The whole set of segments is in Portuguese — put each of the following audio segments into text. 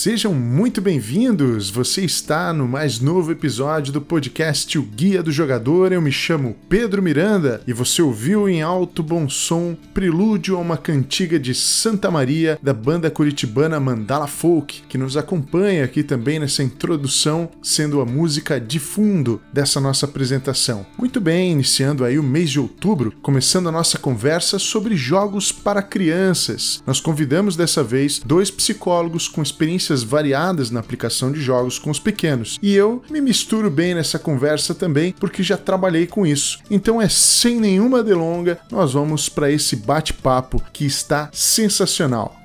Sejam muito bem-vindos! Você está no mais novo episódio do podcast O Guia do Jogador. Eu me chamo Pedro Miranda e você ouviu em alto bom som Prelúdio a uma cantiga de Santa Maria da banda curitibana Mandala Folk, que nos acompanha aqui também nessa introdução, sendo a música de fundo dessa nossa apresentação. Muito bem, iniciando aí o mês de outubro, começando a nossa conversa sobre jogos para crianças. Nós convidamos dessa vez dois psicólogos com experiências variadas na aplicação de jogos com os pequenos. E eu me misturo bem nessa conversa também, porque já trabalhei com isso. Então é sem nenhuma delonga, nós vamos para esse bate-papo que está sensacional.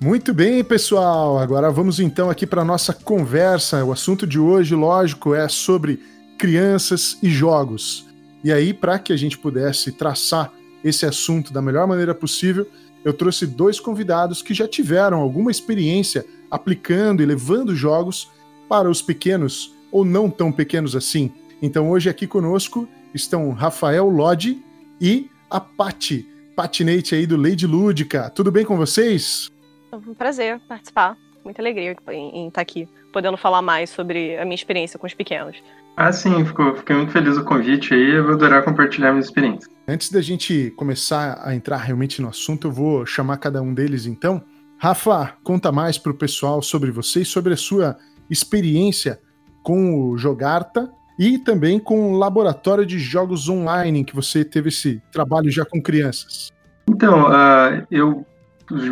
Muito bem, pessoal. Agora vamos então aqui para nossa conversa. O assunto de hoje, lógico, é sobre crianças e jogos. E aí, para que a gente pudesse traçar esse assunto da melhor maneira possível, eu trouxe dois convidados que já tiveram alguma experiência aplicando e levando jogos para os pequenos ou não tão pequenos assim. Então hoje aqui conosco estão Rafael Lodi e a Pati, patinete aí do Lady Lúdica. Tudo bem com vocês? Um prazer participar. Muita alegria em estar aqui, podendo falar mais sobre a minha experiência com os pequenos. Ah, sim, fico, fiquei muito feliz do convite aí, eu vou adorar compartilhar minha experiência. Antes da gente começar a entrar realmente no assunto, eu vou chamar cada um deles então. Rafa, conta mais para o pessoal sobre você e sobre a sua experiência com o Jogarta e também com o laboratório de jogos online, que você teve esse trabalho já com crianças. Então, uh, eu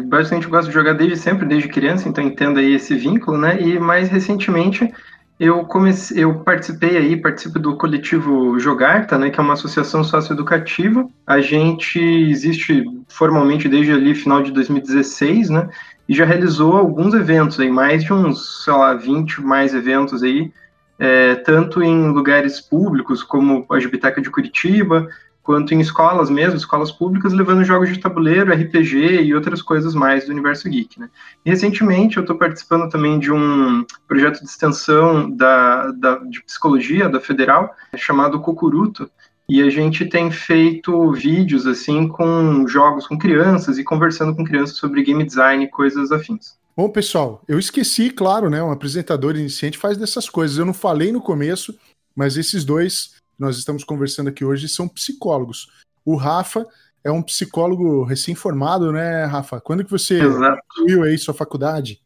bastante gosto de jogar desde sempre, desde criança, então entendo aí esse vínculo, né? E mais recentemente eu comecei, eu participei aí, participo do coletivo Jogarta, né, que é uma associação socioeducativa. A gente existe formalmente desde ali final de 2016, né, e já realizou alguns eventos aí, mais de uns, sei lá, 20 mais eventos aí, é, tanto em lugares públicos como a Gibiteca de Curitiba, quanto em escolas mesmo, escolas públicas, levando jogos de tabuleiro, RPG e outras coisas mais do universo geek. Né? E, recentemente eu estou participando também de um projeto de extensão da, da, de psicologia da Federal, chamado Cocuruto, e a gente tem feito vídeos assim com jogos com crianças e conversando com crianças sobre game design e coisas afins. Bom, pessoal, eu esqueci, claro, né? Um apresentador iniciante faz dessas coisas. Eu não falei no começo, mas esses dois nós estamos conversando aqui hoje são psicólogos. O Rafa é um psicólogo recém-formado, né, Rafa? Quando que você concluiu aí sua faculdade?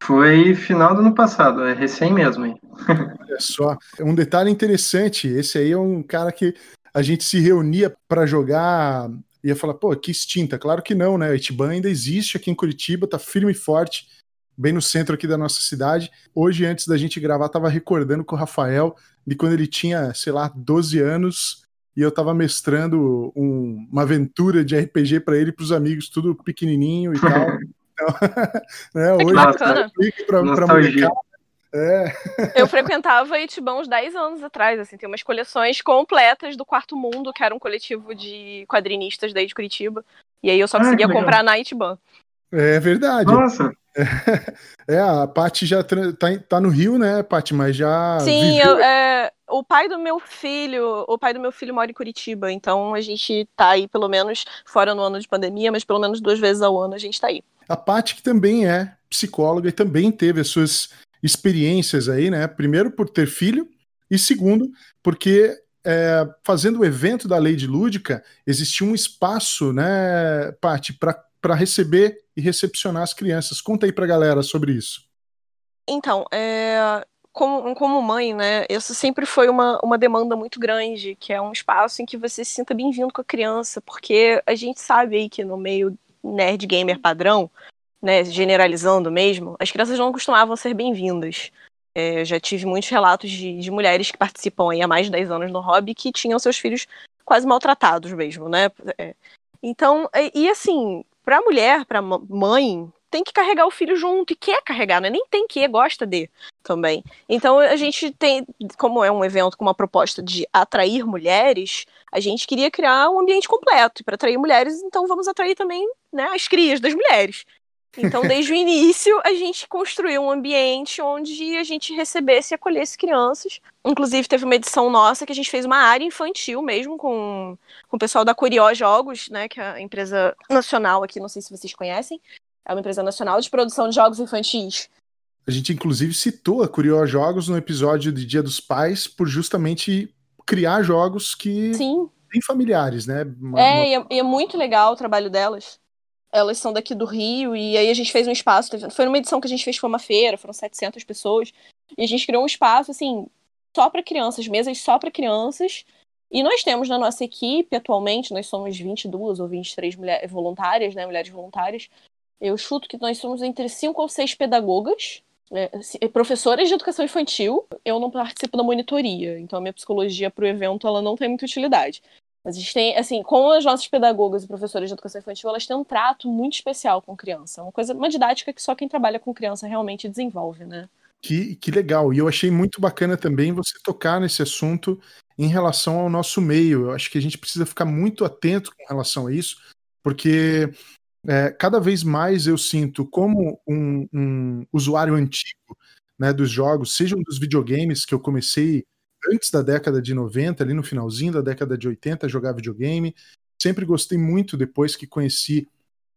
Foi final do ano passado, é recém mesmo. Hein? Olha só, um detalhe interessante, esse aí é um cara que a gente se reunia para jogar, ia falar, pô, que extinta. Claro que não, né? O Itiban ainda existe aqui em Curitiba, tá firme e forte, bem no centro aqui da nossa cidade. Hoje, antes da gente gravar, tava recordando com o Rafael de quando ele tinha, sei lá, 12 anos e eu tava mestrando um, uma aventura de RPG para ele e pros amigos, tudo pequenininho e tal. Então, né, hoje bacana. Pra, pra é. Eu frequentava Itibão uns 10 anos atrás, assim, tem umas coleções completas do Quarto Mundo, que era um coletivo de quadrinistas daí de Curitiba. E aí eu só conseguia ah, comprar na Itiban. É verdade. Nossa. É, a Paty já tá, tá no Rio, né, Paty? Mas já. Sim, eu, é, o pai do meu filho, o pai do meu filho mora em Curitiba, então a gente tá aí pelo menos fora no ano de pandemia, mas pelo menos duas vezes ao ano a gente tá aí. A Paty que também é psicóloga e também teve as suas experiências aí, né? Primeiro por ter filho e segundo porque é, fazendo o evento da Lei de Lúdica existia um espaço, né, Paty, para receber e recepcionar as crianças. Conta aí pra galera sobre isso. Então, é, como, como mãe, né, isso sempre foi uma, uma demanda muito grande, que é um espaço em que você se sinta bem-vindo com a criança, porque a gente sabe aí que no meio nerd gamer padrão, né, generalizando mesmo, as crianças não costumavam ser bem-vindas. É, já tive muitos relatos de, de mulheres que participam aí há mais de 10 anos no hobby que tinham seus filhos quase maltratados mesmo, né? É, então, e, e assim, Pra mulher, pra mãe, tem que carregar o filho junto e quer carregar, não é nem tem que, gosta de também. Então a gente tem, como é um evento com uma proposta de atrair mulheres, a gente queria criar um ambiente completo. Para atrair mulheres, então vamos atrair também né, as crias das mulheres. Então, desde o início, a gente construiu um ambiente onde a gente recebesse e acolhesse crianças. Inclusive, teve uma edição nossa que a gente fez uma área infantil mesmo com, com o pessoal da Curió Jogos, né, que é a empresa nacional aqui, não sei se vocês conhecem. É uma empresa nacional de produção de jogos infantis. A gente, inclusive, citou a Curió Jogos no episódio de Dia dos Pais por justamente criar jogos que Sim. bem familiares, né? Uma, é, uma... E é, e é muito legal o trabalho delas elas são daqui do Rio, e aí a gente fez um espaço. Foi numa edição que a gente fez, foi uma feira, foram 700 pessoas, e a gente criou um espaço, assim, só para crianças, mesas só para crianças. E nós temos na nossa equipe, atualmente, nós somos 22 ou 23 mulheres voluntárias, né, mulheres voluntárias. Eu chuto que nós somos entre 5 ou 6 pedagogas, né, professoras de educação infantil. Eu não participo da monitoria, então a minha psicologia para o evento ela não tem muita utilidade. Mas a gente tem, assim, com as nossas pedagogas e professoras de educação infantil, elas têm um trato muito especial com criança. Uma coisa, uma didática que só quem trabalha com criança realmente desenvolve, né? Que, que legal. E eu achei muito bacana também você tocar nesse assunto em relação ao nosso meio. Eu acho que a gente precisa ficar muito atento com relação a isso, porque é, cada vez mais eu sinto como um, um usuário antigo né, dos jogos, sejam dos videogames que eu comecei antes da década de 90, ali no finalzinho da década de 80, jogar videogame. Sempre gostei muito depois que conheci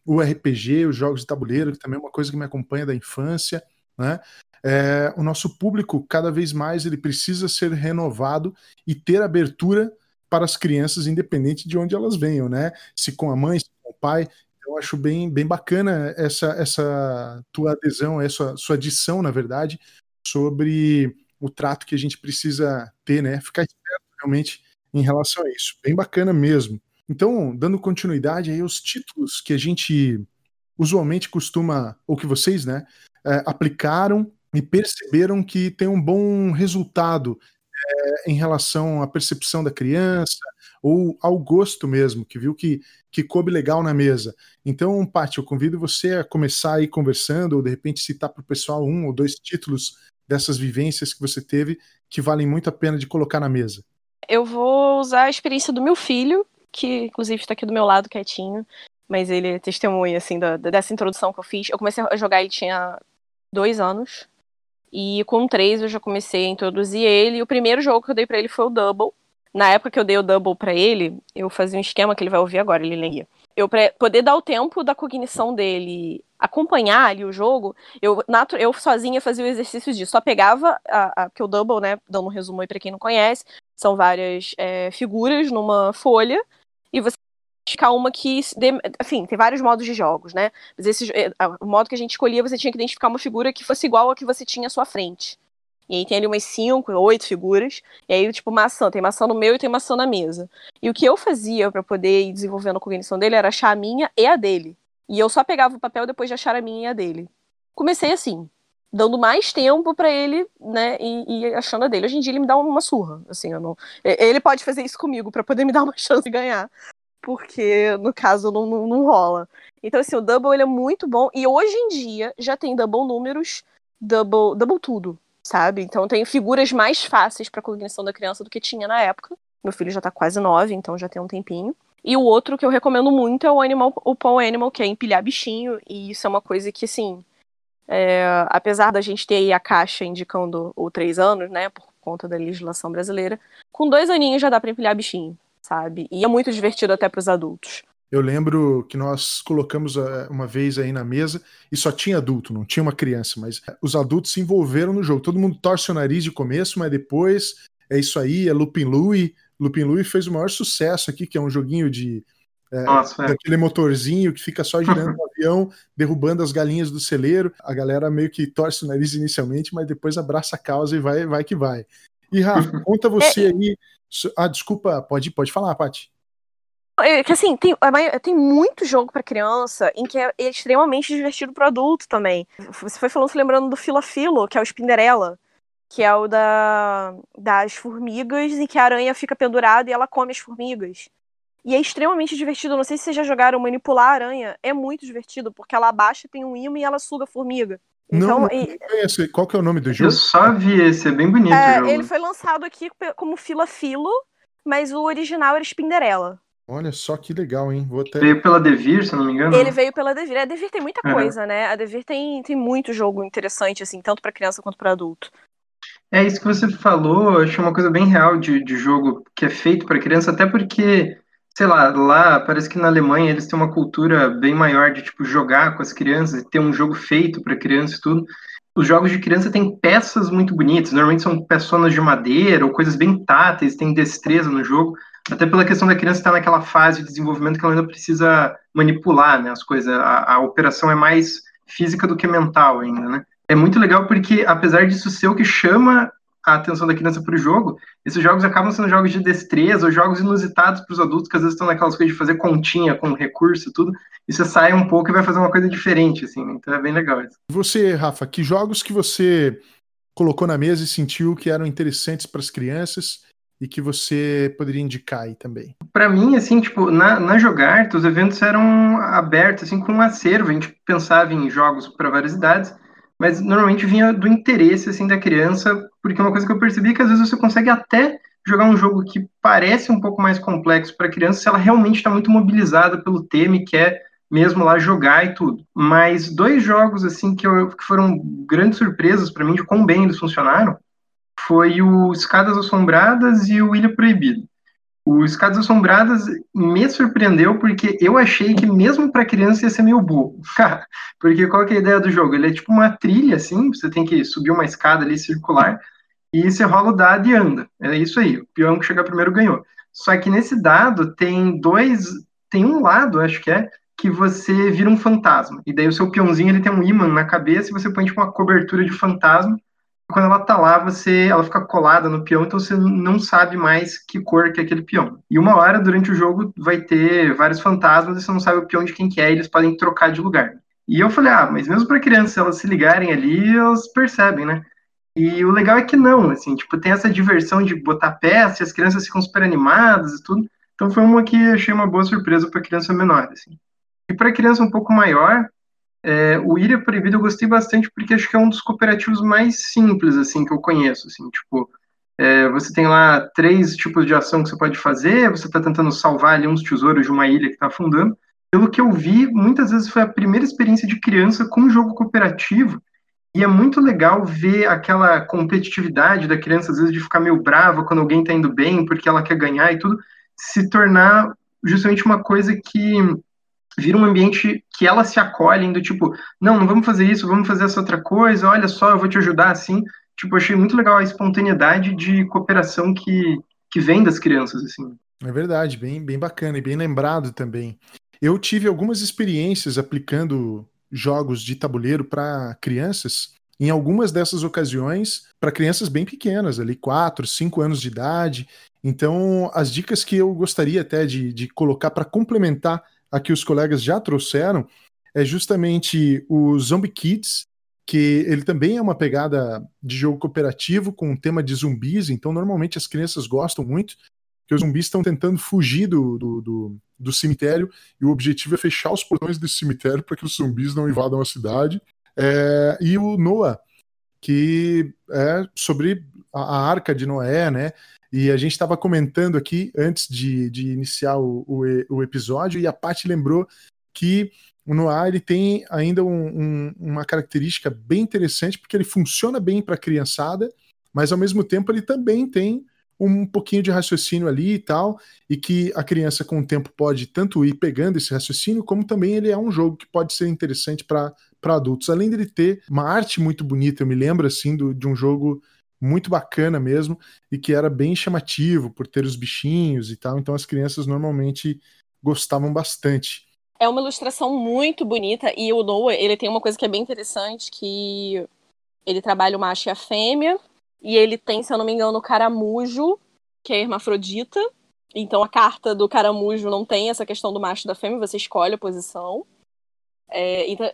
o RPG, os jogos de tabuleiro, que também é uma coisa que me acompanha da infância, né? É, o nosso público cada vez mais ele precisa ser renovado e ter abertura para as crianças, independente de onde elas venham, né? Se com a mãe, se com o pai. Eu acho bem, bem bacana essa, essa tua adesão, essa sua adição, na verdade, sobre o trato que a gente precisa ter, né? Ficar esperto realmente em relação a isso. Bem bacana mesmo. Então, dando continuidade aí aos títulos que a gente usualmente costuma, ou que vocês, né, é, aplicaram e perceberam que tem um bom resultado é, em relação à percepção da criança ou ao gosto mesmo, que viu que, que coube legal na mesa. Então, Paty, eu convido você a começar aí conversando, ou de repente citar para o pessoal um ou dois títulos dessas vivências que você teve que valem muito a pena de colocar na mesa? Eu vou usar a experiência do meu filho, que inclusive está aqui do meu lado quietinho, mas ele é testemunha assim da, dessa introdução que eu fiz. Eu comecei a jogar, ele tinha dois anos. E com três eu já comecei a introduzir ele. E o primeiro jogo que eu dei para ele foi o Double. Na época que eu dei o Double para ele, eu fazia um esquema que ele vai ouvir agora, ele lembra eu pra poder dar o tempo da cognição dele acompanhar ali o jogo, eu, eu sozinha fazia o exercício disso. Só pegava, a, a, que o Double, né, dando um resumo aí pra quem não conhece, são várias é, figuras numa folha, e você identificar uma que, enfim, tem vários modos de jogos, né? Mas esse, é, o modo que a gente escolhia, você tinha que identificar uma figura que fosse igual a que você tinha à sua frente. E aí tem ali umas cinco, oito figuras. E aí, tipo, maçã. Tem maçã no meu e tem maçã na mesa. E o que eu fazia para poder ir desenvolvendo a cognição dele era achar a minha e a dele. E eu só pegava o papel depois de achar a minha e a dele. Comecei assim, dando mais tempo para ele, né, e, e, achando a dele. Hoje em dia ele me dá uma surra, assim, eu não... Ele pode fazer isso comigo para poder me dar uma chance de ganhar. Porque, no caso, não, não, não rola. Então, assim, o double ele é muito bom. E hoje em dia já tem double números, double, double tudo sabe? Então tem figuras mais fáceis para cognição da criança do que tinha na época. Meu filho já tá quase nove, então já tem um tempinho. E o outro que eu recomendo muito é o Animal, o Paw Animal, que é empilhar bichinho, e isso é uma coisa que, assim, é, apesar da gente ter aí a caixa indicando o três anos, né, por conta da legislação brasileira, com dois aninhos já dá pra empilhar bichinho, sabe? E é muito divertido até para os adultos. Eu lembro que nós colocamos eh, uma vez aí na mesa e só tinha adulto, não tinha uma criança, mas os adultos se envolveram no jogo. Todo mundo torce o nariz de começo, mas depois é isso aí, é Lupin Louie. Lupin Louie fez o maior sucesso aqui, que é um joguinho de é, Nossa, é. daquele motorzinho que fica só girando no avião, derrubando as galinhas do celeiro. A galera meio que torce o nariz inicialmente, mas depois abraça a causa e vai, vai que vai. E Rafa, conta você é, aí. Ah, desculpa, pode, pode falar, Paty. É que assim, tem, tem muito jogo para criança em que é, é extremamente divertido pro adulto também. Você foi falando, se lembrando do Fila Filo, que é o Spinderella, que é o da, das formigas, em que a aranha fica pendurada e ela come as formigas. E é extremamente divertido. Não sei se vocês já jogaram manipular a aranha. É muito divertido, porque ela abaixa, tem um imã e ela suga a formiga. Então, não, e... Qual que é o nome do jogo? Eu só vi esse, é bem bonito. É, ele foi lançado aqui como Fila Filo, mas o original era Spinderella. Olha só que legal, hein? Vou até... Veio pela Devir, se não me engano. Ele veio pela Devir. A Devir tem muita coisa, né? A Devir tem, tem muito jogo interessante, assim, tanto para criança quanto para adulto. É isso que você falou, eu acho uma coisa bem real de, de jogo que é feito para criança, até porque, sei lá, lá parece que na Alemanha eles têm uma cultura bem maior de tipo jogar com as crianças, ter um jogo feito para criança e tudo. Os jogos de criança têm peças muito bonitas, normalmente são peçonas de madeira ou coisas bem táteis, tem destreza no jogo, até pela questão da criança estar naquela fase de desenvolvimento que ela ainda precisa manipular né, as coisas, a, a operação é mais física do que mental ainda, né? é muito legal porque, apesar disso ser o que chama a atenção da criança para o jogo, esses jogos acabam sendo jogos de destreza ou jogos inusitados para os adultos que às vezes estão naquelas coisas de fazer continha com recurso e tudo, e você sai um pouco e vai fazer uma coisa diferente, assim, né? então é bem legal isso. Você, Rafa, que jogos que você colocou na mesa e sentiu que eram interessantes para as crianças e que você poderia indicar aí também? Para mim, assim, tipo, na, na Jogarta, os eventos eram abertos, assim, com um acervo, a gente pensava em jogos para várias idades, mas normalmente vinha do interesse assim da criança, porque uma coisa que eu percebi é que às vezes você consegue até jogar um jogo que parece um pouco mais complexo para criança se ela realmente está muito mobilizada pelo tema e quer mesmo lá jogar e tudo. Mas dois jogos assim que, eu, que foram grandes surpresas para mim de quão bem eles funcionaram foi o Escadas Assombradas e o Ilha Proibida. O Escadas Assombradas me surpreendeu porque eu achei que mesmo para criança ia ser meio burro. porque qual é a ideia do jogo? Ele é tipo uma trilha assim, você tem que subir uma escada ali circular e você rola o dado e anda. É isso aí, o peão que chegar primeiro ganhou. Só que nesse dado tem dois, tem um lado, acho que é, que você vira um fantasma. E daí o seu peãozinho ele tem um imã na cabeça e você põe tipo uma cobertura de fantasma quando ela tá lá, você, ela fica colada no peão, então você não sabe mais que cor que é aquele peão. E uma hora durante o jogo vai ter vários fantasmas e você não sabe o peão de quem que é, e eles podem trocar de lugar. E eu falei, ah, mas mesmo para crianças, elas se ligarem ali, elas percebem, né? E o legal é que não, assim, tipo, tem essa diversão de botar peça, e as crianças ficam super animadas e tudo. Então foi uma que achei uma boa surpresa para criança menor, assim. E para criança um pouco maior, é, o Ilha Proibido eu gostei bastante porque acho que é um dos cooperativos mais simples assim que eu conheço, assim, tipo, é, você tem lá três tipos de ação que você pode fazer, você está tentando salvar ali uns tesouros de uma ilha que está afundando. Pelo que eu vi, muitas vezes foi a primeira experiência de criança com um jogo cooperativo, e é muito legal ver aquela competitividade da criança, às vezes, de ficar meio brava quando alguém está indo bem, porque ela quer ganhar e tudo, se tornar justamente uma coisa que vira um ambiente que ela se acolhe, do tipo, não, não vamos fazer isso, vamos fazer essa outra coisa, olha só, eu vou te ajudar assim. Tipo, achei muito legal a espontaneidade de cooperação que, que vem das crianças, assim. É verdade, bem, bem bacana e bem lembrado também. Eu tive algumas experiências aplicando jogos de tabuleiro para crianças. Em algumas dessas ocasiões, para crianças bem pequenas, ali 4, 5 anos de idade. Então, as dicas que eu gostaria até de, de colocar para complementar aqui os colegas já trouxeram, é justamente o Zombie Kids, que ele também é uma pegada de jogo cooperativo com um tema de zumbis, então normalmente as crianças gostam muito, porque os zumbis estão tentando fugir do, do, do, do cemitério e o objetivo é fechar os portões desse cemitério para que os zumbis não invadam a cidade. É, e o Noah, que é sobre a, a arca de Noé, né? E a gente estava comentando aqui antes de, de iniciar o, o, o, episódio, e a Paty lembrou que o Noir ele tem ainda um, um, uma característica bem interessante, porque ele funciona bem para a criançada, mas ao mesmo tempo ele também tem um pouquinho de raciocínio ali e tal, e que a criança com o tempo pode tanto ir pegando esse raciocínio, como também ele é um jogo que pode ser interessante para adultos. Além dele ter uma arte muito bonita, eu me lembro assim do, de um jogo muito bacana mesmo e que era bem chamativo por ter os bichinhos e tal. Então as crianças normalmente gostavam bastante. É uma ilustração muito bonita e o Noah, ele tem uma coisa que é bem interessante que ele trabalha o macho e a fêmea e ele tem, se eu não me engano, o caramujo, que é hermafrodita. Então a carta do caramujo não tem essa questão do macho e da fêmea, você escolhe a posição. É, então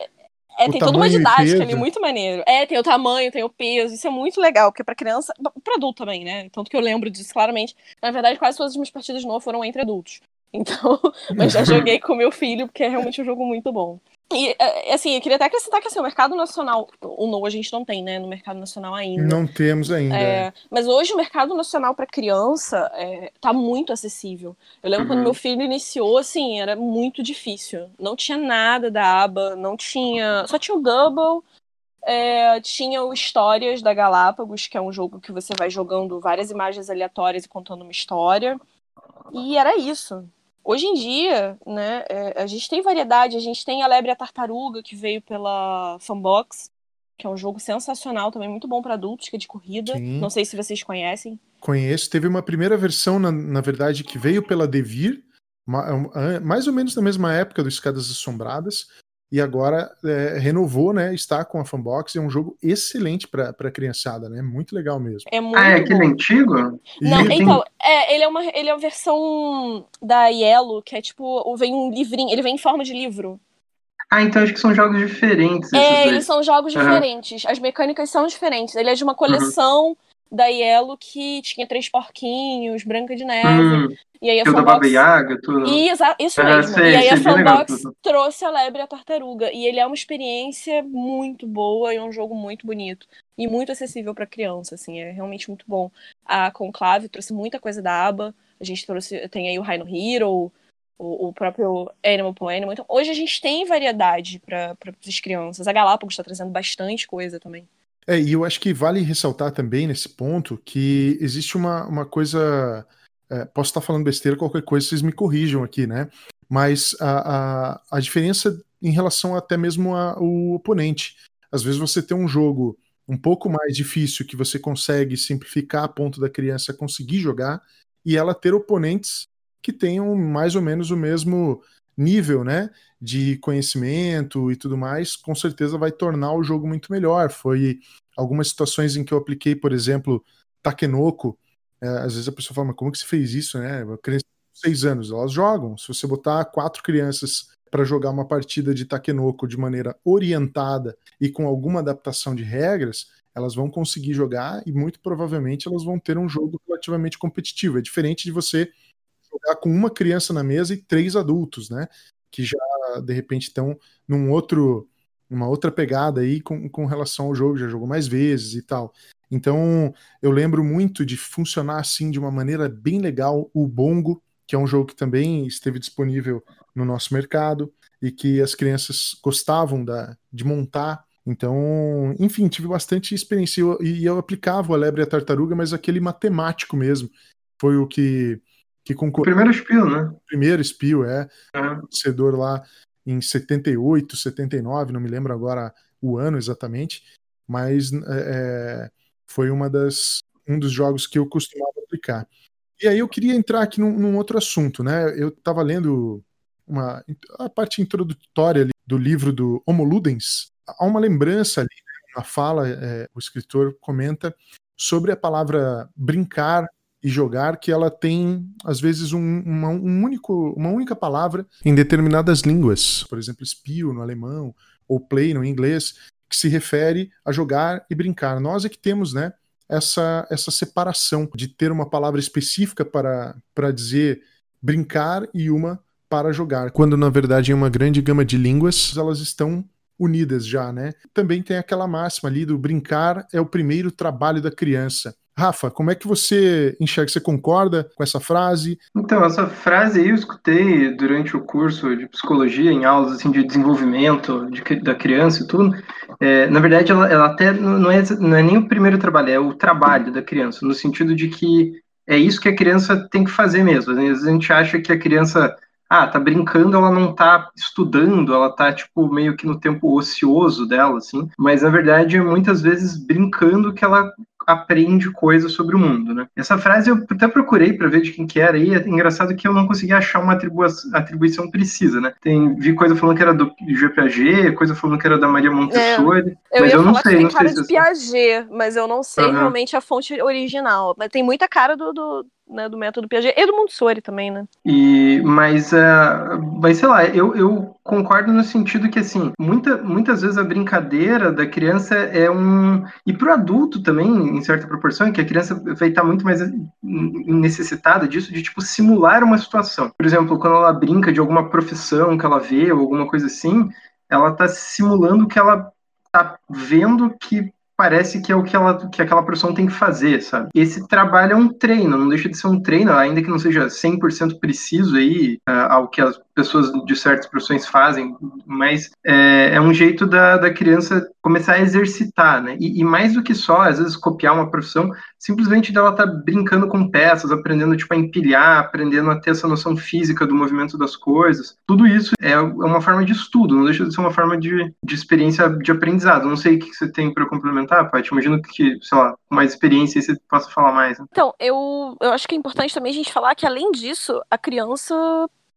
é, tem toda uma didática ali, muito maneiro. É, tem o tamanho, tem o peso, isso é muito legal, porque pra criança, pra adulto também, né? Tanto que eu lembro disso claramente. Na verdade, quase todas as minhas partidas de novo foram entre adultos. Então, mas já joguei com meu filho, porque é realmente um jogo muito bom. E, é, assim, eu queria até acrescentar que assim, o mercado nacional, o novo a gente não tem, né, no mercado nacional ainda. Não temos ainda. É, é. mas hoje o mercado nacional para criança é, tá muito acessível. Eu lembro uhum. quando meu filho iniciou, assim, era muito difícil. Não tinha nada da aba, não tinha. Só tinha o Double, é, tinha o Histórias da Galápagos, que é um jogo que você vai jogando várias imagens aleatórias e contando uma história. E era isso. Hoje em dia, né, é, a gente tem variedade, a gente tem a Lebre a Tartaruga, que veio pela Fanbox, que é um jogo sensacional, também muito bom para adultos, que é de corrida. Sim. Não sei se vocês conhecem. Conheço. Teve uma primeira versão, na, na verdade, que veio pela Devir, mais ou menos na mesma época do Escadas Assombradas, e agora é, renovou, né? Está com a Fanbox. É um jogo excelente para a criançada, né? Muito legal mesmo. É muito ah, é aquele bom. antigo? Não, então, é, ele é uma ele é a versão da Yellow, que é tipo, vem um livrinho, ele vem em forma de livro. Ah, então acho que são jogos diferentes. É, eles são jogos uhum. diferentes. As mecânicas são diferentes. Ele é de uma coleção uhum. Da Yellow que tinha três porquinhos, Branca de Neve. Uhum. E aí a Fanbox... Yaga, tudo. isso ah, mesmo. Sei, e aí a Fanbox trouxe a Lebre e a Tartaruga. E ele é uma experiência muito boa e um jogo muito bonito. E muito acessível para criança, assim. É realmente muito bom. A Conclave trouxe muita coisa da aba. A gente trouxe... Tem aí o Rhino Hero, o, o próprio Animal po Animal. Então, hoje a gente tem variedade para as crianças. A Galápagos está trazendo bastante coisa também. É, e eu acho que vale ressaltar também nesse ponto que existe uma, uma coisa é, posso estar falando besteira, qualquer coisa vocês me corrijam aqui, né? Mas a, a, a diferença em relação até mesmo ao oponente. Às vezes você tem um jogo um pouco mais difícil que você consegue simplificar a ponto da criança conseguir jogar e ela ter oponentes que tenham mais ou menos o mesmo nível, né, de conhecimento e tudo mais, com certeza vai tornar o jogo muito melhor. Foi algumas situações em que eu apliquei, por exemplo, Takenoko, é, às vezes a pessoa fala, mas como que você fez isso, né? Criança de seis anos, elas jogam. Se você botar quatro crianças para jogar uma partida de Takenoko de maneira orientada e com alguma adaptação de regras, elas vão conseguir jogar e muito provavelmente elas vão ter um jogo relativamente competitivo. É diferente de você jogar com uma criança na mesa e três adultos, né? Que já de repente estão num outro, uma outra pegada aí com, com relação ao jogo, já jogou mais vezes e tal. Então, eu lembro muito de funcionar assim de uma maneira bem legal o Bongo, que é um jogo que também esteve disponível no nosso mercado e que as crianças gostavam da, de montar. Então, enfim, tive bastante experiência eu, e eu aplicava a lebre e a tartaruga, mas aquele matemático mesmo foi o que que concorreu. O primeiro Spiel, né? Primeiro Spiel, é. Uhum. Vencedor lá em 78, 79, não me lembro agora o ano exatamente, mas é, foi uma das, um dos jogos que eu costumava aplicar. E aí eu queria entrar aqui num, num outro assunto, né? Eu estava lendo uma, a parte introdutória do livro do Homo Ludens. Há uma lembrança ali, né? uma fala, é, o escritor comenta sobre a palavra brincar e jogar, que ela tem, às vezes, um, uma, um único, uma única palavra em determinadas línguas. Por exemplo, espio no alemão, ou play no inglês que se refere a jogar e brincar. Nós é que temos, né, essa, essa separação de ter uma palavra específica para, para dizer brincar e uma para jogar, quando na verdade em uma grande gama de línguas elas estão unidas já, né? Também tem aquela máxima ali do brincar é o primeiro trabalho da criança. Rafa, como é que você enxerga? Você concorda com essa frase? Então, essa frase eu escutei durante o curso de psicologia, em aulas assim, de desenvolvimento de, da criança e tudo. É, na verdade, ela, ela, até não é, não é nem o primeiro trabalho, é o trabalho da criança, no sentido de que é isso que a criança tem que fazer mesmo. Às vezes a gente acha que a criança ah, tá brincando, ela não tá estudando, ela tá, tipo, meio que no tempo ocioso dela, assim. Mas, na verdade, muitas vezes brincando que ela aprende coisas sobre o mundo, né? Essa frase eu até procurei para ver de quem que era e é engraçado que eu não consegui achar uma atribuição precisa, né? Tem vi coisa falando que era do GPAG, coisa falando que era da Maria Montessori, é, eu mas eu não sei, tem não cara sei de Piaget, mas eu não sei uhum. realmente a fonte original, mas tem muita cara do, do né, do método Piaget e do Montessori também, né? E, mas, uh, mas sei lá, eu, eu concordo no sentido que, assim, muita, muitas vezes a brincadeira da criança é um... E para o adulto também, em certa proporção, que a criança vai estar muito mais necessitada disso, de, tipo, simular uma situação. Por exemplo, quando ela brinca de alguma profissão que ela vê ou alguma coisa assim, ela está simulando que ela está vendo que parece que é o que, ela, que aquela profissão tem que fazer, sabe? Esse trabalho é um treino, não deixa de ser um treino, ainda que não seja 100% preciso aí uh, ao que as pessoas de certas profissões fazem, mas é, é um jeito da, da criança começar a exercitar, né? E, e, mais do que só, às vezes, copiar uma profissão, simplesmente dela tá brincando com peças, aprendendo tipo, a empilhar, aprendendo a ter essa noção física do movimento das coisas. Tudo isso é, é uma forma de estudo, não deixa de ser uma forma de, de experiência de aprendizado. Não sei o que você tem para complementar, Paty. Imagino que, sei lá, com mais experiência você possa falar mais. Né? Então, eu, eu acho que é importante também a gente falar que, além disso, a criança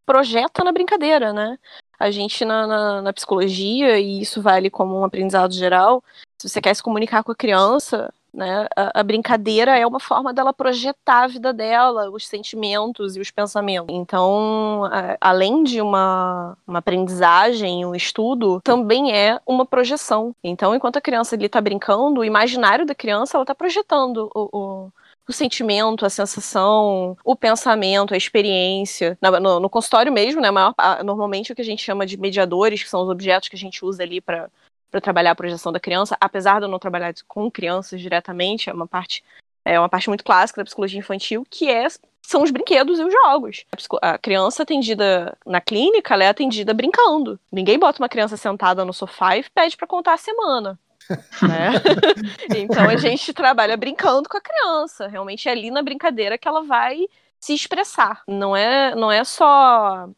projeta na brincadeira, né? A gente na, na, na, psicologia, e isso vale como um aprendizado geral, se você quer se comunicar com a criança, né, a, a, brincadeira é uma forma dela projetar a vida dela, os sentimentos e os pensamentos. Então, a, além de uma, uma aprendizagem, um estudo, também é uma projeção. Então, enquanto a criança está brincando, o imaginário da criança ela está projetando o, o o sentimento, a sensação, o pensamento, a experiência. No, no consultório mesmo, né? Maior, normalmente o que a gente chama de mediadores, que são os objetos que a gente usa ali para trabalhar a projeção da criança, apesar de eu não trabalhar com crianças diretamente, é uma parte é uma parte muito clássica da psicologia infantil, que é são os brinquedos e os jogos. A criança atendida na clínica, ela é atendida brincando. Ninguém bota uma criança sentada no sofá e pede para contar a semana. Né? então a gente trabalha brincando com a criança. Realmente é ali na brincadeira que ela vai se expressar. Não é, não é só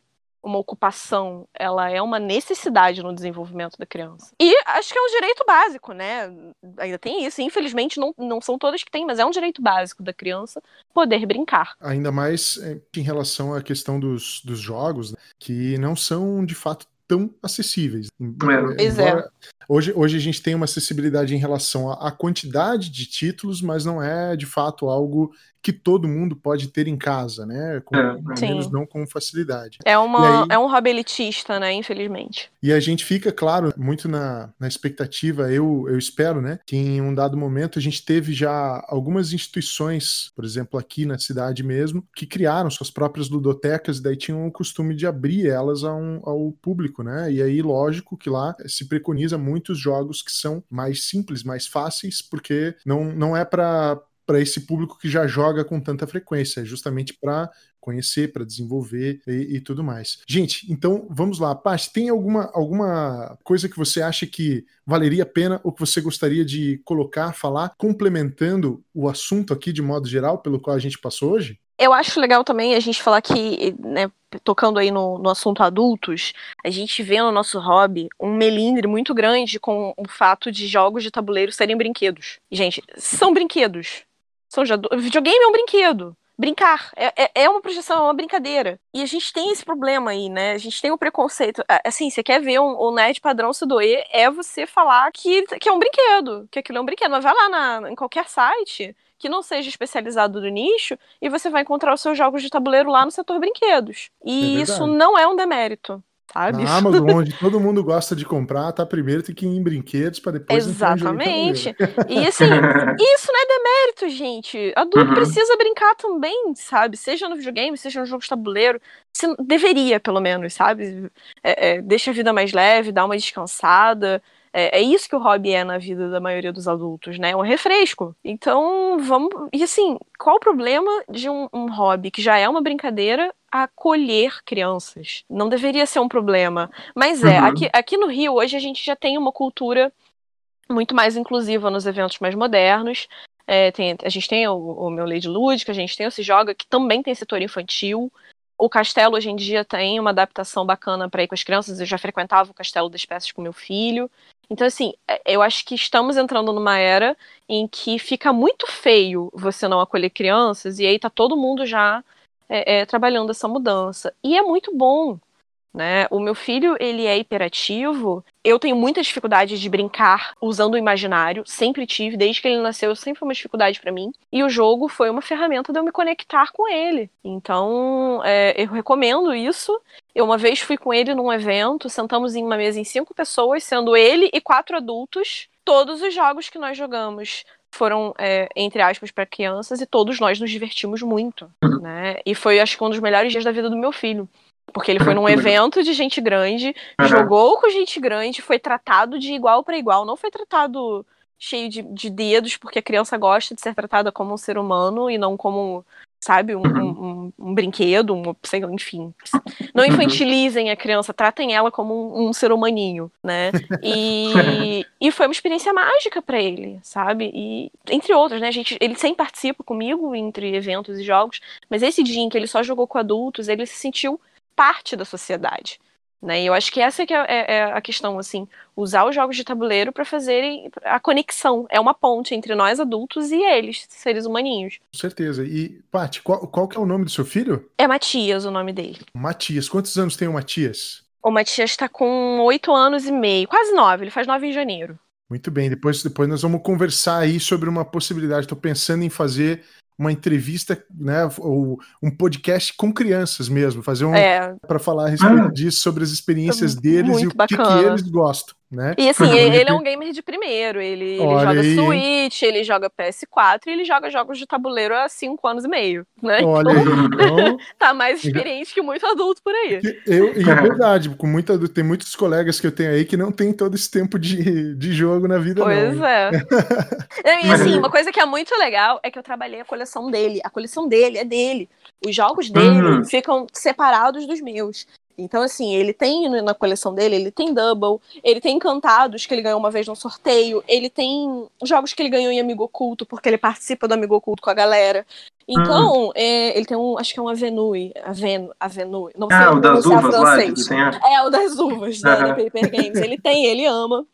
uma ocupação, ela é uma necessidade no desenvolvimento da criança. E acho que é um direito básico, né? Ainda tem isso. Infelizmente, não, não são todas que têm, mas é um direito básico da criança poder brincar. Ainda mais é, em relação à questão dos, dos jogos, né? que não são de fato tão acessíveis. É. Pois é. Hoje, hoje a gente tem uma acessibilidade em relação à quantidade de títulos, mas não é de fato algo que todo mundo pode ter em casa, né? Com, é, pelo menos não com facilidade. É, uma, aí, é um hobby elitista, né? Infelizmente. E a gente fica, claro, muito na, na expectativa, eu, eu espero, né? Que em um dado momento a gente teve já algumas instituições, por exemplo, aqui na cidade mesmo, que criaram suas próprias ludotecas e daí tinham o costume de abrir elas a um, ao público, né? E aí, lógico que lá se preconiza muitos jogos que são mais simples, mais fáceis, porque não, não é para para esse público que já joga com tanta frequência, justamente para conhecer, para desenvolver e, e, tudo mais. Gente, então vamos lá. Paty, tem alguma, alguma coisa que você acha que valeria a pena ou que você gostaria de colocar, falar, complementando o assunto aqui de modo geral pelo qual a gente passou hoje? Eu acho legal também a gente falar que, né, tocando aí no, no assunto adultos, a gente vê no nosso hobby um melindre muito grande com o fato de jogos de tabuleiro serem brinquedos. Gente, são brinquedos. São. Videogame é um brinquedo. Brincar. É, é, é, uma projeção, é uma brincadeira. E a gente tem esse problema aí, né? A gente tem o um preconceito. Assim, você quer ver um, o nerd padrão se doer, é você falar que, que é um brinquedo. Que aquilo é um brinquedo. Mas vai lá na, em qualquer site que não seja especializado no nicho e você vai encontrar os seus jogos de tabuleiro lá no setor brinquedos. E é isso não é um demérito sabe? Na Amazon, onde todo mundo gosta de comprar, tá primeiro tem que ir em brinquedos para depois Exatamente. E assim, isso não é demérito, gente. Adulto uhum. precisa brincar também, sabe? Seja no videogame, seja no jogo de tabuleiro. Deveria, pelo menos, sabe? É, é, deixa a vida mais leve, dá uma descansada. É, é, isso que o hobby é na vida da maioria dos adultos, né? É um refresco. Então, vamos. E assim, qual o problema de um, um hobby que já é uma brincadeira acolher crianças? Não deveria ser um problema. Mas é, uhum. aqui, aqui no Rio, hoje, a gente já tem uma cultura muito mais inclusiva nos eventos mais modernos. É, tem, a gente tem o, o meu Lady Lúdica, a gente tem o Se Joga, que também tem setor infantil. O castelo hoje em dia tem uma adaptação bacana para ir com as crianças. Eu já frequentava o castelo das peças com meu filho. Então, assim, é, eu acho que estamos entrando numa era em que fica muito feio você não acolher crianças, e aí tá todo mundo já é, é, trabalhando essa mudança. E é muito bom, né? O meu filho, ele é hiperativo. Eu tenho muita dificuldade de brincar usando o imaginário, sempre tive, desde que ele nasceu, sempre foi uma dificuldade para mim. E o jogo foi uma ferramenta de eu me conectar com ele. Então, é, eu recomendo isso. Eu uma vez fui com ele num evento, sentamos em uma mesa em cinco pessoas, sendo ele e quatro adultos. Todos os jogos que nós jogamos foram, é, entre aspas, para crianças e todos nós nos divertimos muito, uhum. né? E foi, acho que, um dos melhores dias da vida do meu filho Porque ele foi num evento de gente grande, uhum. jogou com gente grande, foi tratado de igual para igual, não foi tratado cheio de, de dedos, porque a criança gosta de ser tratada como um ser humano e não como sabe, um, uhum. um, um, brinquedo, um, sei lá, enfim. Não uhum. infantilizem a criança, tratem ela como um, um ser humaninho, né? E, e foi uma experiência mágica para ele, sabe? E entre outros, né? A gente, ele sempre participa comigo entre eventos e jogos, mas esse dia em que ele só jogou com adultos, ele se sentiu parte da sociedade. Né? E eu acho que essa é, que é, é, é a questão, assim, usar os jogos de tabuleiro para fazerem a conexão. É uma ponte entre nós adultos e eles, seres humaninhos. Com certeza. E, Paty, qual, qual que é o nome do seu filho? É Matias o nome dele. Matias. Quantos anos tem o Matias? O Matias está com oito anos e meio, quase nove. Ele faz nove em janeiro. Muito bem. Depois, depois nós vamos conversar aí sobre uma possibilidade. Estou pensando em fazer uma entrevista, né, ou um podcast com crianças mesmo, fazer um é. para falar a respeito ah. disso sobre as experiências deles Muito e o que, que, eles gostam né? E assim, ele é um gamer de primeiro, ele, ele joga aí. Switch, ele joga PS4 e ele joga jogos de tabuleiro há 5 anos e meio, né? Olha então, então... tá mais experiente que muito adulto por aí. Eu, e é verdade, com muito adulto, tem muitos colegas que eu tenho aí que não tem todo esse tempo de, de jogo na vida, pois não. é. e assim, uma coisa que é muito legal é que eu trabalhei a coleção dele. A coleção dele é dele. Os jogos dele uhum. ficam separados dos meus. Então, assim, ele tem na coleção dele, ele tem Double, ele tem Encantados, que ele ganhou uma vez no sorteio, ele tem jogos que ele ganhou em Amigo Oculto, porque ele participa do Amigo Oculto com a galera. Então, hum. é, ele tem um, acho que é um Avenue, Aven, Avenue, não sei ah, o das uvas lá, É, o das uvas, né, da Paper Games. Ele tem, ele ama.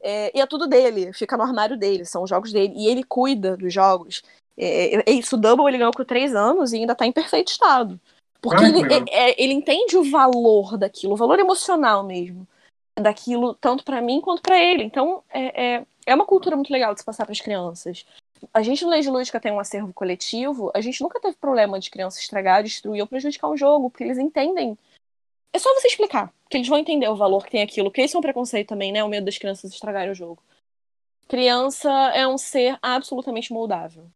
É, e é tudo dele, fica no armário dele, são os jogos dele. E ele cuida dos jogos. É, é isso, o Double ele ganhou com três anos e ainda tá em perfeito estado. Porque ele, é, é, ele entende o valor daquilo, o valor emocional mesmo daquilo, tanto para mim quanto para ele. Então, é, é, é, uma cultura muito legal de se passar para as crianças. A gente no Leis Lúdica tem um acervo coletivo, a gente nunca teve problema de criança estragar, destruir ou prejudicar um jogo, porque eles entendem. É só você explicar, que eles vão entender o valor que tem aquilo, porque esse é um preconceito também, né? O medo das crianças estragarem o jogo. Criança é um ser absolutamente moldável.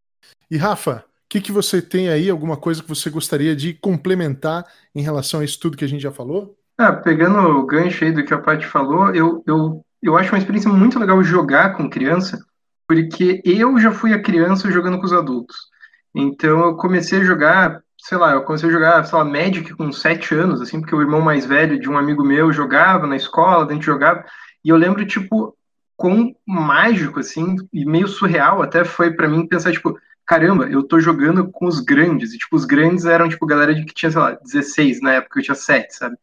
E Rafa, que, que você tem aí? Alguma coisa que você gostaria de complementar em relação a isso tudo que a gente já falou? Ah, pegando o gancho aí do que a Paty falou, eu, eu, eu acho uma experiência muito legal jogar com criança, porque eu já fui a criança jogando com os adultos. Então eu comecei a jogar, sei lá, eu comecei a jogar, sei lá, Magic com sete anos, assim, porque o irmão mais velho de um amigo meu jogava na escola, a gente jogava, e eu lembro, tipo, quão mágico, assim, e meio surreal até foi para mim pensar, tipo, caramba, eu tô jogando com os grandes. E, tipo, os grandes eram, tipo, galera de que tinha, sei lá, 16, na época eu tinha 7, sabe?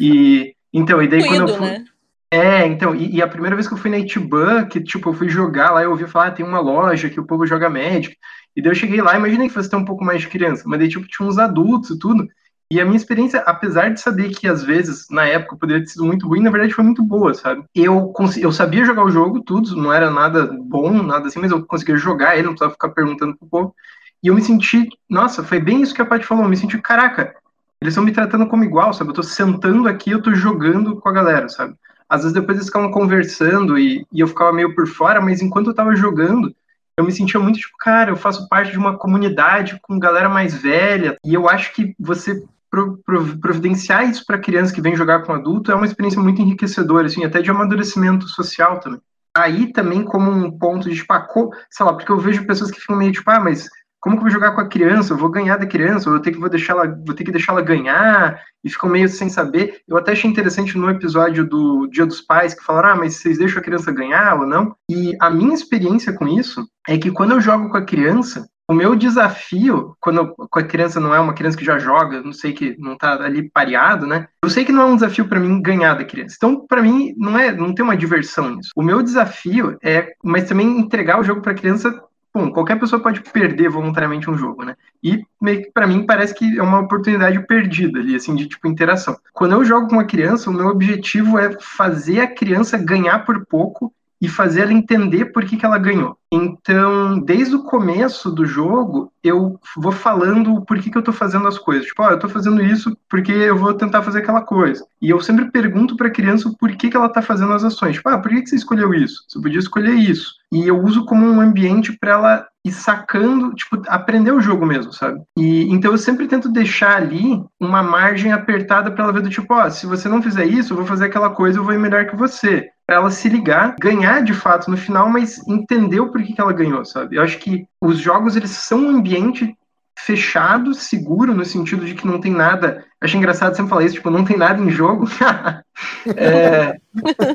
E, então, e daí quando eu fui... Né? É, então, e, e, a primeira vez que eu fui na Itiban, que, tipo, eu fui jogar lá, eu ouvi falar, ah, tem uma loja que o povo joga Magic. E daí eu cheguei lá, imaginei que fosse ter um pouco mais de criança, mas daí, tipo, tinha uns adultos e tudo. E a minha experiência, apesar de saber que às vezes, na época, poderia ter sido muito ruim, na verdade foi muito boa, sabe? Eu, eu sabia jogar o jogo, tudo, não era nada bom, nada assim, mas eu conseguia jogar ele, não precisava ficar perguntando pro povo. E eu me senti, nossa, foi bem isso que a Paty falou, eu me senti, caraca, eles estão me tratando como igual, sabe? Eu tô sentando aqui, eu tô jogando com a galera, sabe? Às vezes depois eles ficavam conversando e, e eu ficava meio por fora, mas enquanto eu tava jogando, eu me sentia muito tipo, cara, eu faço parte de uma comunidade com galera mais velha, e eu acho que você providenciar isso para criança que vem jogar com adulto é uma experiência muito enriquecedora, assim, até de amadurecimento social também. Aí também como um ponto de, tipo, ah, sei lá, porque eu vejo pessoas que ficam meio tipo, ah, mas como que eu vou jogar com a criança? Eu vou ganhar da criança, ou eu que vou deixar ela, vou ter que deixar ela ganhar, e ficam meio sem saber. Eu até achei interessante no episódio do Dia dos Pais que falaram: "Ah, mas vocês deixam a criança ganhar ou não?". E a minha experiência com isso é que quando eu jogo com a criança, o meu desafio, quando a criança não é uma criança que já joga, não sei que não tá ali pareado, né? Eu sei que não é um desafio para mim ganhar da criança. Então, para mim, não é, não tem uma diversão nisso. O meu desafio é, mas também entregar o jogo para a criança Bom, qualquer pessoa pode perder voluntariamente um jogo, né? E para mim parece que é uma oportunidade perdida ali, assim, de tipo interação. Quando eu jogo com uma criança, o meu objetivo é fazer a criança ganhar por pouco e fazer ela entender por que, que ela ganhou. Então, desde o começo do jogo, eu vou falando por que, que eu tô fazendo as coisas. Tipo, oh, eu tô fazendo isso porque eu vou tentar fazer aquela coisa. E eu sempre pergunto pra criança por que, que ela tá fazendo as ações. Tipo, ah, por que, que você escolheu isso? Você podia escolher isso. E eu uso como um ambiente para ela e sacando, tipo, aprender o jogo mesmo, sabe? E então eu sempre tento deixar ali uma margem apertada para ela ver do tipo, ó, oh, se você não fizer isso, eu vou fazer aquela coisa, eu vou ir melhor que você. Pra ela se ligar, ganhar de fato no final, mas entender o porquê que ela ganhou, sabe? Eu acho que os jogos eles são um ambiente fechado, seguro, no sentido de que não tem nada. Achei engraçado sempre falar isso, tipo, não tem nada em jogo. é,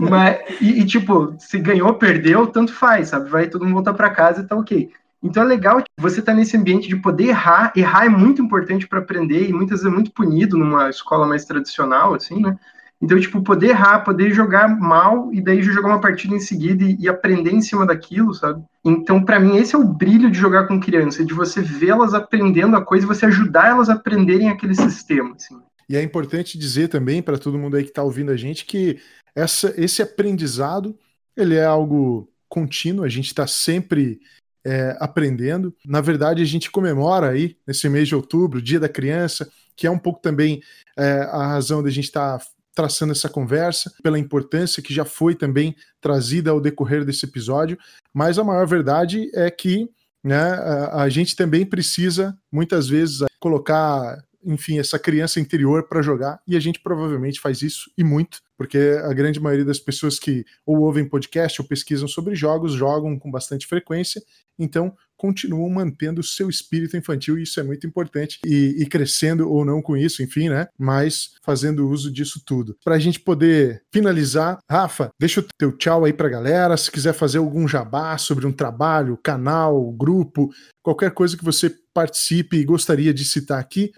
mas, e, e, tipo, se ganhou, perdeu, tanto faz, sabe? Vai todo mundo voltar para casa e tá ok. Então é legal você estar tá nesse ambiente de poder errar. Errar é muito importante para aprender e muitas vezes é muito punido numa escola mais tradicional, assim, né? Então, tipo, poder errar, poder jogar mal e daí jogar uma partida em seguida e, e aprender em cima daquilo, sabe? Então, para mim, esse é o brilho de jogar com criança, de você vê-las aprendendo a coisa e você ajudar elas a aprenderem aquele sistema, assim. E é importante dizer também para todo mundo aí que está ouvindo a gente que essa, esse aprendizado ele é algo contínuo, a gente está sempre é, aprendendo. Na verdade, a gente comemora aí, nesse mês de outubro, Dia da Criança, que é um pouco também é, a razão da gente estar tá traçando essa conversa, pela importância que já foi também trazida ao decorrer desse episódio, mas a maior verdade é que né, a, a gente também precisa, muitas vezes, colocar enfim, essa criança interior para jogar, e a gente provavelmente faz isso e muito, porque a grande maioria das pessoas que ou ouvem podcast ou pesquisam sobre jogos jogam com bastante frequência, então continuam mantendo o seu espírito infantil, e isso é muito importante, e, e crescendo ou não com isso, enfim, né? Mas fazendo uso disso tudo. Para a gente poder finalizar, Rafa, deixa o teu tchau aí para galera. Se quiser fazer algum jabá sobre um trabalho, canal, grupo, qualquer coisa que você participe e gostaria de citar aqui,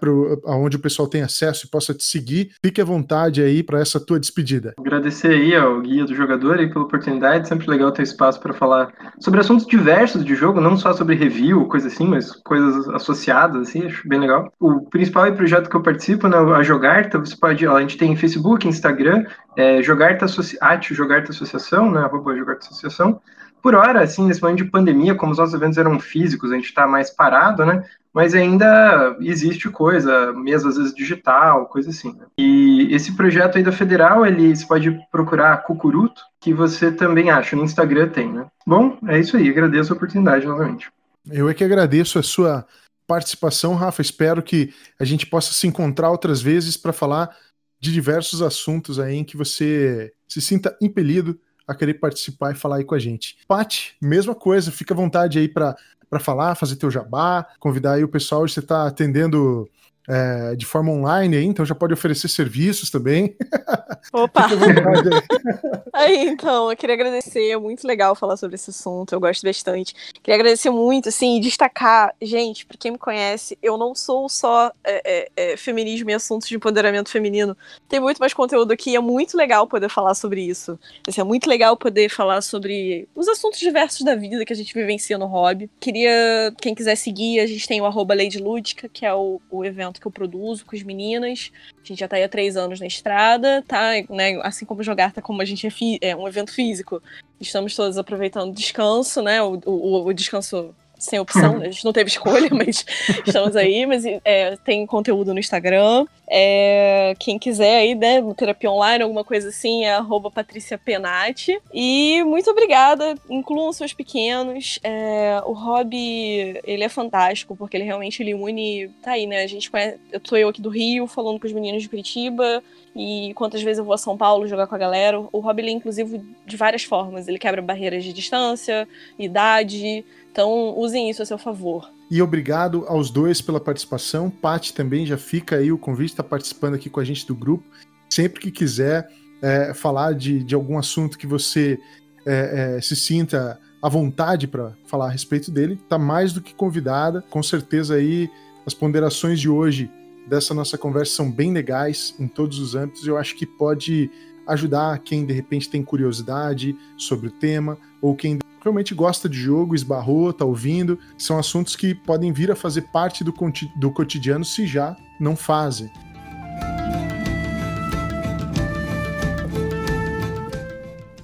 onde o pessoal tem acesso e possa te seguir, fique à vontade aí para essa tua despedida. Agradecer aí ao guia do jogador aí pela oportunidade, sempre legal ter espaço para falar sobre assuntos diversos de jogo, não só sobre review, coisa assim, mas coisas associadas, assim, acho bem legal. O principal projeto que eu participo, né, a Jogarta, você pode, a gente tem Facebook, Instagram, é, Jogarta, Associ... Jogarta Associação, né, arroba Jogarta Associação, por hora, assim, nesse momento de pandemia, como os nossos eventos eram físicos, a gente está mais parado, né? Mas ainda existe coisa, mesmo às vezes digital, coisa assim. Né? E esse projeto aí da Federal, ele você pode procurar Cucuruto, que você também acha, no Instagram tem, né? Bom, é isso aí, agradeço a oportunidade novamente. Eu é que agradeço a sua participação, Rafa. Espero que a gente possa se encontrar outras vezes para falar de diversos assuntos aí em que você se sinta impelido a querer participar e falar aí com a gente. Pati, mesma coisa, fica à vontade aí para falar, fazer teu jabá, convidar aí o pessoal, você está atendendo é, de forma online então já pode oferecer serviços também. Opa! aí, então, eu queria agradecer, é muito legal falar sobre esse assunto, eu gosto bastante. Queria agradecer muito, assim, e destacar, gente, para quem me conhece, eu não sou só é, é, é, feminismo e assuntos de empoderamento feminino. Tem muito mais conteúdo aqui, é muito legal poder falar sobre isso. Assim, é muito legal poder falar sobre os assuntos diversos da vida que a gente vivencia no hobby. Queria, quem quiser seguir, a gente tem o arroba Lady Lúdica, que é o, o evento que eu produzo com as meninas. A gente já está aí há três anos na estrada, tá? Né? Assim como jogar, tá como a gente é, é um evento físico. Estamos todos aproveitando o descanso, né? O, o, o descanso sem opção, né? a gente não teve escolha, mas estamos aí. Mas é, tem conteúdo no Instagram. É, quem quiser aí, né, terapia online, alguma coisa assim, é arroba. E muito obrigada. Incluam seus pequenos. É, o hobby, ele é fantástico, porque ele realmente ele une. Tá aí, né? A gente conhece. Eu tô eu aqui do Rio, falando com os meninos de Curitiba. E quantas vezes eu vou a São Paulo jogar com a galera. O hobby, ele é inclusive de várias formas. Ele quebra barreiras de distância, idade. Então, usem isso a seu favor. E obrigado aos dois pela participação. Paty também já fica aí o convite, está participando aqui com a gente do grupo. Sempre que quiser é, falar de, de algum assunto que você é, é, se sinta à vontade para falar a respeito dele, está mais do que convidada. Com certeza aí as ponderações de hoje dessa nossa conversa são bem legais em todos os âmbitos. Eu acho que pode ajudar quem de repente tem curiosidade sobre o tema ou quem realmente gosta de jogo, esbarrou, tá ouvindo. São assuntos que podem vir a fazer parte do, do cotidiano se já não fazem.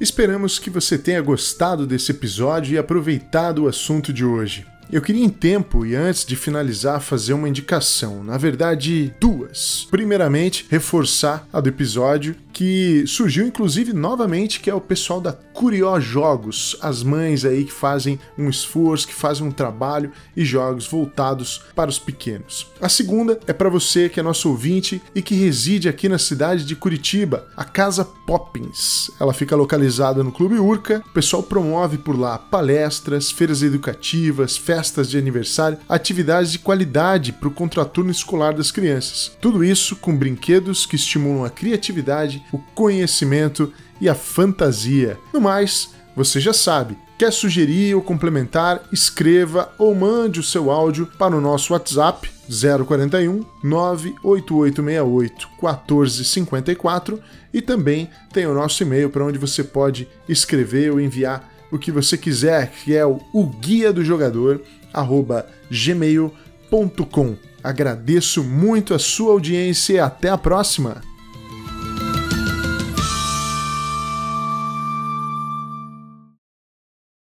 Esperamos que você tenha gostado desse episódio e aproveitado o assunto de hoje. Eu queria em tempo e antes de finalizar fazer uma indicação, na verdade duas. Primeiramente, reforçar a do episódio que surgiu inclusive novamente, que é o pessoal da Curió Jogos, as mães aí que fazem um esforço, que fazem um trabalho e jogos voltados para os pequenos. A segunda é para você que é nosso ouvinte e que reside aqui na cidade de Curitiba, a Casa Poppins. Ela fica localizada no Clube Urca. O pessoal promove por lá palestras, feiras educativas, festas de aniversário, atividades de qualidade para o contraturno escolar das crianças. Tudo isso com brinquedos que estimulam a criatividade, o conhecimento e a fantasia. No mais, você já sabe. Quer sugerir ou complementar? Escreva ou mande o seu áudio para o nosso WhatsApp 041 98868 1454 e também tem o nosso e-mail para onde você pode escrever ou enviar o que você quiser, que é o, guia do jogador gmail.com. Agradeço muito a sua audiência e até a próxima!